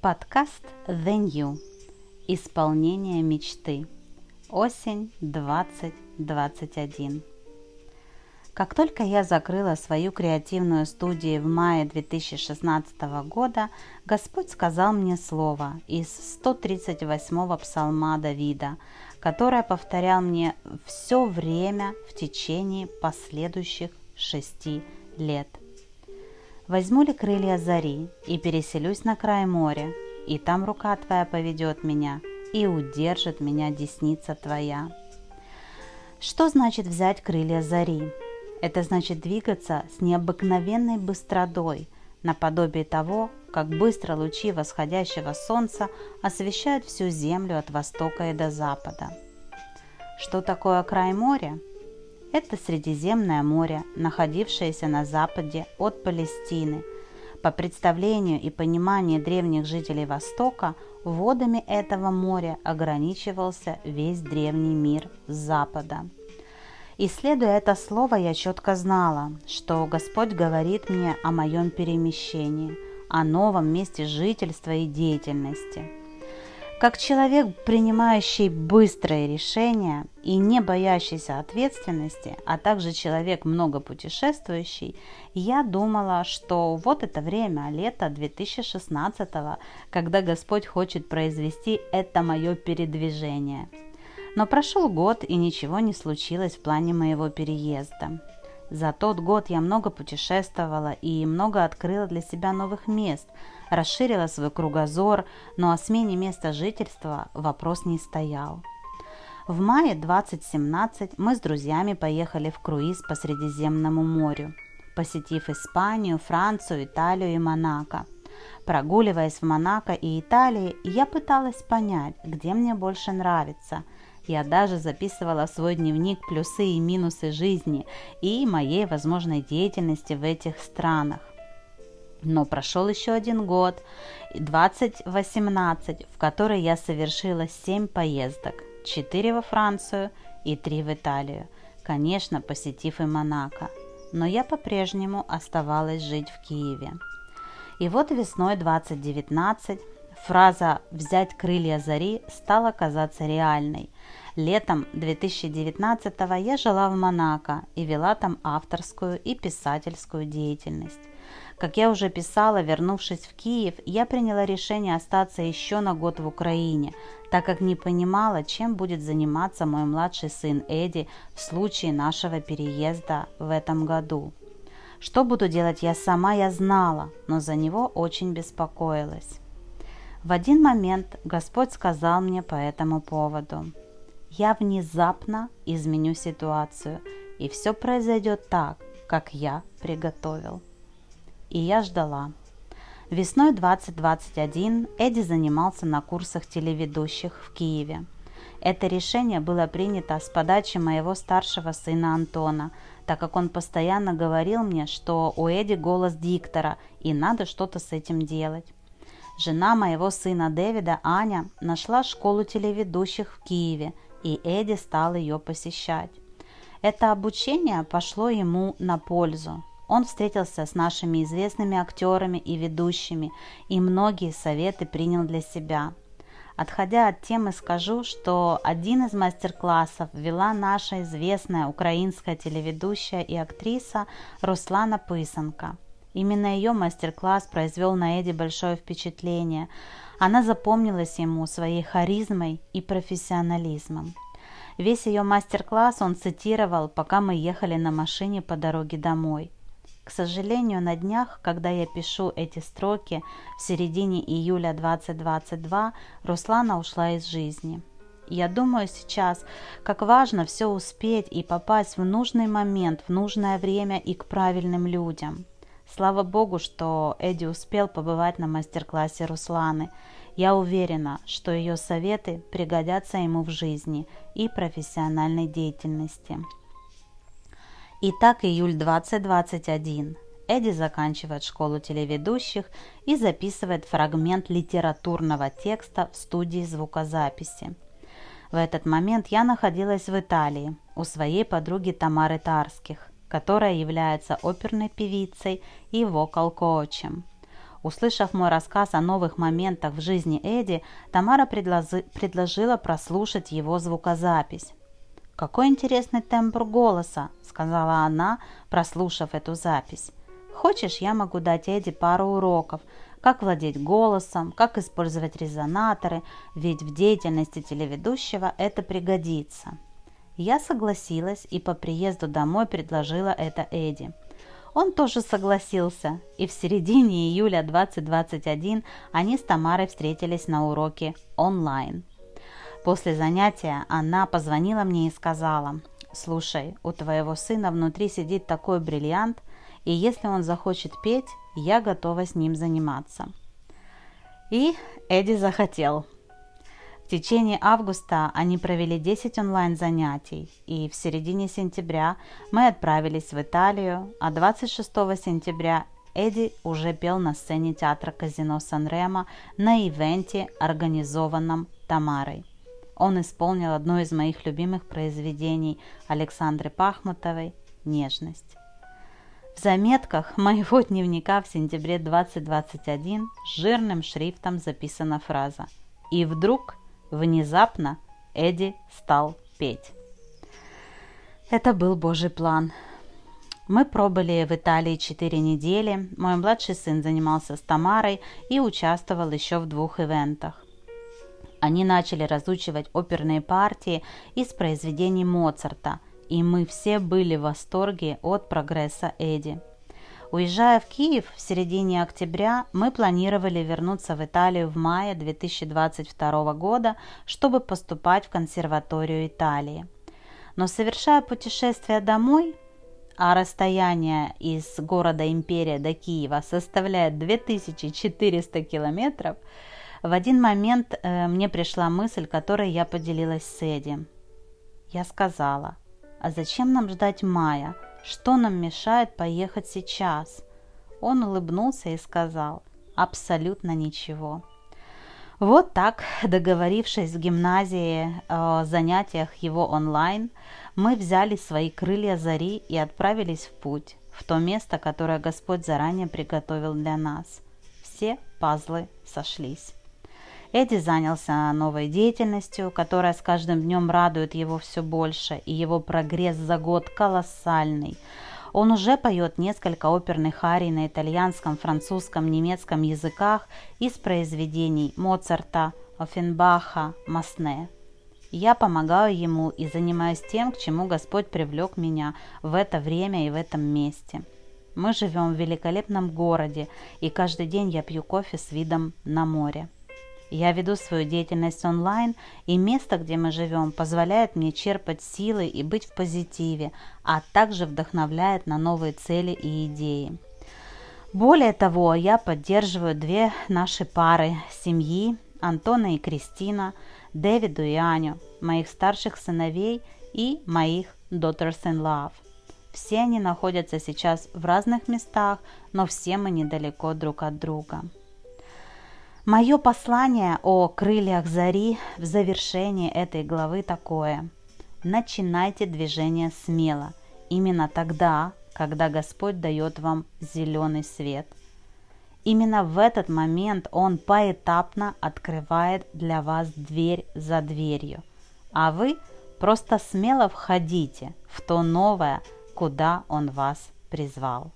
Подкаст The New. Исполнение мечты. Осень 2021. Как только я закрыла свою креативную студию в мае 2016 года, Господь сказал мне слово из 138-го псалма Давида, которое повторял мне все время в течение последующих шести лет. Возьму ли крылья зари и переселюсь на край моря, и там рука твоя поведет меня, и удержит меня десница твоя. Что значит взять крылья зари? Это значит двигаться с необыкновенной быстротой, наподобие того, как быстро лучи восходящего солнца освещают всю землю от востока и до запада. Что такое край моря? Это Средиземное море, находившееся на западе от Палестины. По представлению и пониманию древних жителей Востока, водами этого моря ограничивался весь древний мир с запада. Исследуя это слово, я четко знала, что Господь говорит мне о моем перемещении, о новом месте жительства и деятельности – как человек, принимающий быстрые решения и не боящийся ответственности, а также человек много путешествующий, я думала, что вот это время, лето 2016, когда Господь хочет произвести это мое передвижение. Но прошел год и ничего не случилось в плане моего переезда. За тот год я много путешествовала и много открыла для себя новых мест, расширила свой кругозор, но о смене места жительства вопрос не стоял. В мае 2017 мы с друзьями поехали в круиз по Средиземному морю, посетив Испанию, Францию, Италию и Монако. Прогуливаясь в Монако и Италии, я пыталась понять, где мне больше нравится – я даже записывала в свой дневник плюсы и минусы жизни и моей возможной деятельности в этих странах. Но прошел еще один год, 2018, в который я совершила 7 поездок, 4 во Францию и 3 в Италию, конечно, посетив и Монако. Но я по-прежнему оставалась жить в Киеве. И вот весной 2019 фраза «взять крылья зари» стала казаться реальной – Летом 2019 я жила в Монако и вела там авторскую и писательскую деятельность. Как я уже писала, вернувшись в Киев, я приняла решение остаться еще на год в Украине, так как не понимала, чем будет заниматься мой младший сын Эдди в случае нашего переезда в этом году. Что буду делать я сама, я знала, но за него очень беспокоилась. В один момент Господь сказал мне по этому поводу – я внезапно изменю ситуацию, и все произойдет так, как я приготовил. И я ждала. Весной 2021 Эдди занимался на курсах телеведущих в Киеве. Это решение было принято с подачи моего старшего сына Антона, так как он постоянно говорил мне, что у Эдди голос диктора и надо что-то с этим делать. Жена моего сына Дэвида, Аня, нашла школу телеведущих в Киеве и Эдди стал ее посещать. Это обучение пошло ему на пользу. Он встретился с нашими известными актерами и ведущими, и многие советы принял для себя. Отходя от темы, скажу, что один из мастер-классов вела наша известная украинская телеведущая и актриса Руслана Пысенко. Именно ее мастер-класс произвел на Эди большое впечатление – она запомнилась ему своей харизмой и профессионализмом. Весь ее мастер-класс он цитировал, пока мы ехали на машине по дороге домой. К сожалению, на днях, когда я пишу эти строки, в середине июля 2022 Руслана ушла из жизни. Я думаю сейчас, как важно все успеть и попасть в нужный момент, в нужное время и к правильным людям. Слава Богу, что Эдди успел побывать на мастер-классе Русланы. Я уверена, что ее советы пригодятся ему в жизни и профессиональной деятельности. Итак, июль 2021. Эдди заканчивает школу телеведущих и записывает фрагмент литературного текста в студии звукозаписи. В этот момент я находилась в Италии у своей подруги Тамары Тарских которая является оперной певицей и вокал-коучем. Услышав мой рассказ о новых моментах в жизни Эдди, Тамара предложила прослушать его звукозапись. «Какой интересный тембр голоса», — сказала она, прослушав эту запись. «Хочешь, я могу дать Эдди пару уроков, как владеть голосом, как использовать резонаторы, ведь в деятельности телеведущего это пригодится». Я согласилась и по приезду домой предложила это Эдди. Он тоже согласился, и в середине июля 2021 они с Тамарой встретились на уроке онлайн. После занятия она позвонила мне и сказала, «Слушай, у твоего сына внутри сидит такой бриллиант, и если он захочет петь, я готова с ним заниматься». И Эдди захотел – в течение августа они провели 10 онлайн-занятий, и в середине сентября мы отправились в Италию, а 26 сентября Эдди уже пел на сцене театра казино Сан-Ремо на ивенте, организованном Тамарой. Он исполнил одно из моих любимых произведений Александры Пахмутовой «Нежность». В заметках моего дневника в сентябре 2021 жирным шрифтом записана фраза «И вдруг Внезапно Эдди стал петь. Это был Божий план. Мы пробыли в Италии четыре недели. Мой младший сын занимался с Тамарой и участвовал еще в двух ивентах. Они начали разучивать оперные партии из произведений Моцарта, и мы все были в восторге от прогресса Эдди. Уезжая в Киев в середине октября, мы планировали вернуться в Италию в мае 2022 года, чтобы поступать в консерваторию Италии. Но совершая путешествие домой, а расстояние из города Империя до Киева составляет 2400 километров, в один момент э, мне пришла мысль, которой я поделилась с Эдди. Я сказала, а зачем нам ждать мая? Что нам мешает поехать сейчас? Он улыбнулся и сказал, абсолютно ничего. Вот так, договорившись в гимназии о занятиях его онлайн, мы взяли свои крылья зари и отправились в путь, в то место, которое Господь заранее приготовил для нас. Все пазлы сошлись. Эдди занялся новой деятельностью, которая с каждым днем радует его все больше, и его прогресс за год колоссальный. Он уже поет несколько оперных арий на итальянском, французском, немецком языках из произведений Моцарта, Офенбаха, Масне. Я помогаю ему и занимаюсь тем, к чему Господь привлек меня в это время и в этом месте. Мы живем в великолепном городе, и каждый день я пью кофе с видом на море. Я веду свою деятельность онлайн, и место, где мы живем, позволяет мне черпать силы и быть в позитиве, а также вдохновляет на новые цели и идеи. Более того, я поддерживаю две наши пары семьи, Антона и Кристина, Дэвиду и Аню, моих старших сыновей и моих Daughters in Love. Все они находятся сейчас в разных местах, но все мы недалеко друг от друга. Мое послание о крыльях зари в завершении этой главы такое. Начинайте движение смело, именно тогда, когда Господь дает вам зеленый свет. Именно в этот момент Он поэтапно открывает для вас дверь за дверью, а вы просто смело входите в то новое, куда Он вас призвал.